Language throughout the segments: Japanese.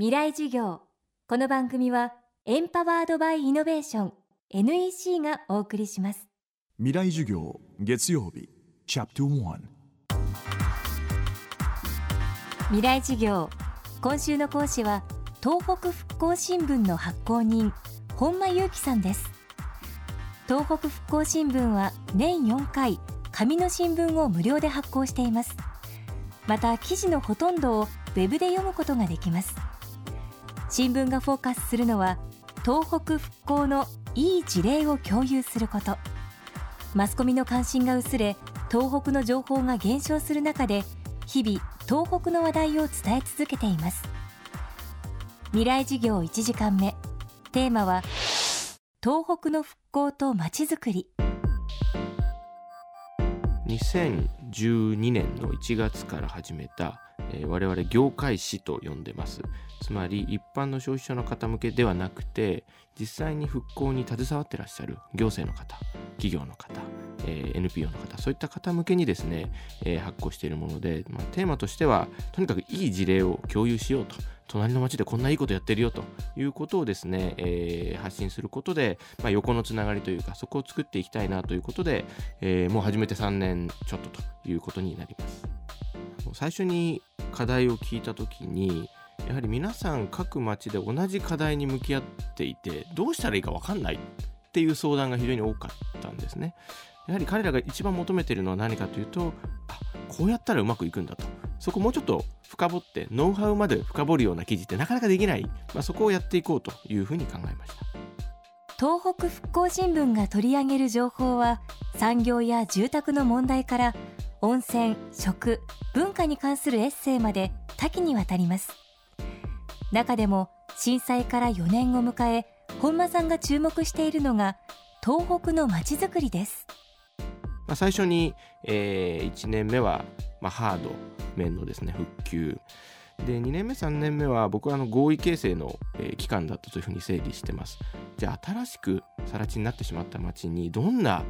未来授業。この番組はエンパワードバイイノベーション NEC がお送りします。未来授業月曜日チャプト1未来授業今週の講師は東北復興新聞の発行人本間裕樹さんです。東北復興新聞は年4回紙の新聞を無料で発行しています。また記事のほとんどをウェブで読むことができます新聞がフォーカスするのは東北復興のいい事例を共有すること。マスコミの関心が薄れ東北の情報が減少する中で日々東北の話題を伝え続けています。未来事業1時間目。テーマは東北の復興とまちづくり。2012年の1月から始めたえ、我々業界誌と呼んでます。つまり一般の消費者の方向けではなくて実際に復興に携わってらっしゃる行政の方企業の方、えー、NPO の方そういった方向けにですね、えー、発行しているもので、まあ、テーマとしてはとにかくいい事例を共有しようと。隣の町でこんないいことやってるよと。いうことをですね、えー、発信することで、まあ、横のつながりというかそこを作っていきたいなということで、え、もう始めて3年ちょっとということになります。最初に課題を聞いた時にやはり皆さん各町で同じ課題に向き合っていてどうしたらいいか分かんないっていう相談が非常に多かったんですね。やはり彼らが一番求めているのは何かというとあこうやったらうまくいくんだと。そこもうちょっと深掘ってノウハウまで深掘るような記事ってなかなかできない、まあ、そこをやっていこうというふうに考えました。東北復興新聞が取り上げる情報は産業や住宅の問題から温泉食文化に関するエッセイまで多岐にわたります。中でも震災から4年を迎え本間さんが注目しているのが東北のまちづくりです、まあ、最初に、えー、1年目は、まあ、ハード面のですね復旧。で2年目3年目は僕はあの合意形成の、えー、期間だったというふうに整理してます。じゃあ新しく更地になってしまった町にどんな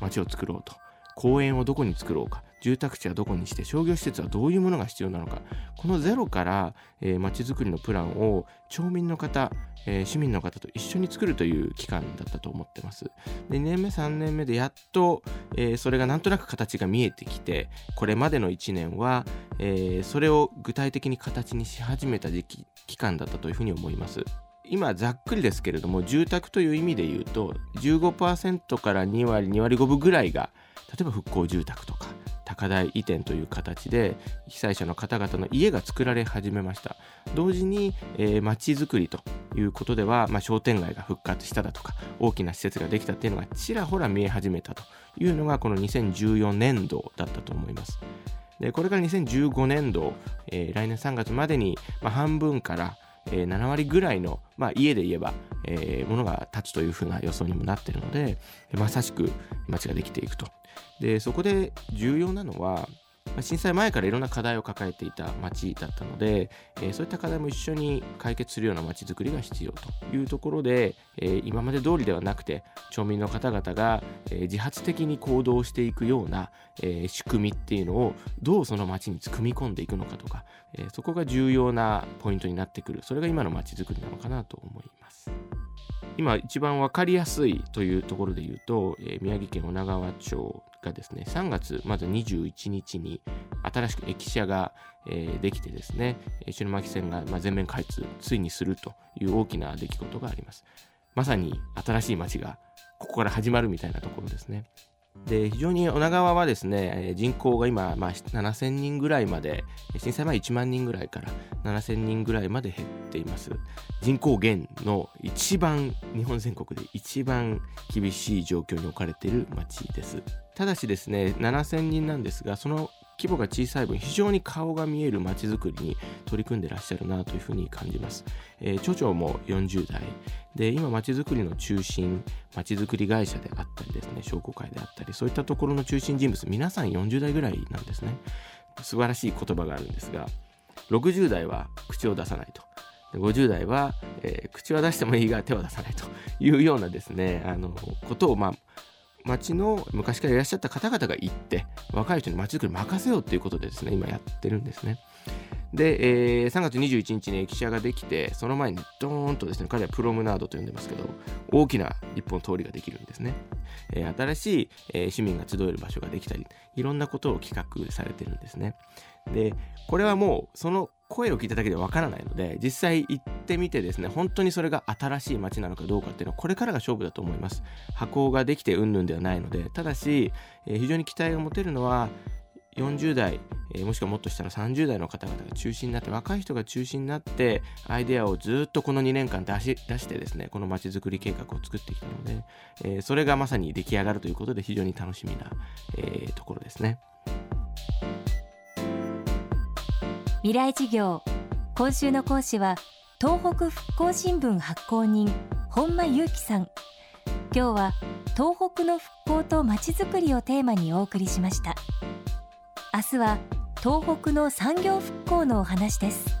町を作ろうと公園をどこに作ろうか住宅地はどこにして商業施設はどういうものが必要なのかこのゼロからえー、づくりのプランを町民の方、えー、市民の方と一緒に作るという期間だったと思ってます。で2年目3年目でやっと、えー、それがなんとなく形が見えてきてこれまでの1年は、えー、それを具体的に形にし始めた時期期間だったというふうに思います。今ざっくりですけれども住宅という意味で言うと15%から2割2割5分ぐらいが例えば復興住宅とか高台移転という形で被災者の方々の家が作られ始めました。同時に、えー、街づくりということでは、まあ、商店街が復活しただとか大きな施設ができたっていうのがちらほら見え始めたというのがこの2014年度だったと思います。でこれから2015年度、えー、来年3月までに、まあ、半分からえ、7割ぐらいの、まあ、家で言えば、え、ものが立つというふうな予想にもなっているのでまさしく街ができていくと。でそこで重要なのはま震災前からいろんな課題を抱えていた町だったので、え、そういった課題も一緒に解決するような町づくりが必要というところで、え、今まで通りではなくて町民の方々が、え、自発的に行動していくような、え仕組みっていうのをどうその町に組み込んでいくのかとか、えそこが重要なポイントになってくるそれが今の町づくりなのかなと思います。今一番分かりやすいというところで言うと、えー、宮城県女川町がですね3月まず21日に新しく駅舎が、え、できてですね石巻線が、ま、全面開通ついにするという大きな出来事があります。まさに新しい街がここから始まるみたいなところですね。で非常に女川はですね人口が今、まあ、7000人ぐらいまで震災前1万人ぐらいから7000人ぐらいまで減っています。人口減の一番日本全国で一番厳しい状況に置かれている町です。ただしですね7000人なんですがその規模が小さい分非常に顔が見える街づくりに取り組んでらっしゃるなというふうに感じます、えー、町長も40代。で今街づくりの中心街づくり会社であったりですね商工会であったりそういったところの中心人物皆さん40代ぐらいなんですね。素晴らしい言葉があるんですが60代は口を出さないと。50代は、えー、口は出してもいいが手は出さないというようなですねあのことをまあ町の昔からいらっしゃった方々が行って若い人に町づくり任せようっていうことでですね今やってるんですね。で、えー3月21日に駅舎ができてその前にドーンとですね彼はプロムナードと呼んでますけど大きな一本通りができるんですね、えー新しい、えー市民が集える場所ができたりいろんなことを企画されてるんですね。でこれはもうその声を聞いただけでわからないので実際行ってみてですね本当にそれが新しい街なのかどうかっていうのはこれからが勝負だと思います箱ができてうんぬんではないのでただし、えー非常に期待が持てるのは40代、えーもしくはもっとしたら30代の方々が中心になって若い人が中心になってアイデアをずっとこの2年間出し出してですねこの街づくり計画を作ってきたので、えーそれがまさに出来上がるということで非常に楽しみな、えーところですね。未来事業。今週の講師は東北復興新聞発行人本間裕樹さん。今日は東北の復興とまちづくりをテーマにお送りしました。明日は東北の産業復興のお話です。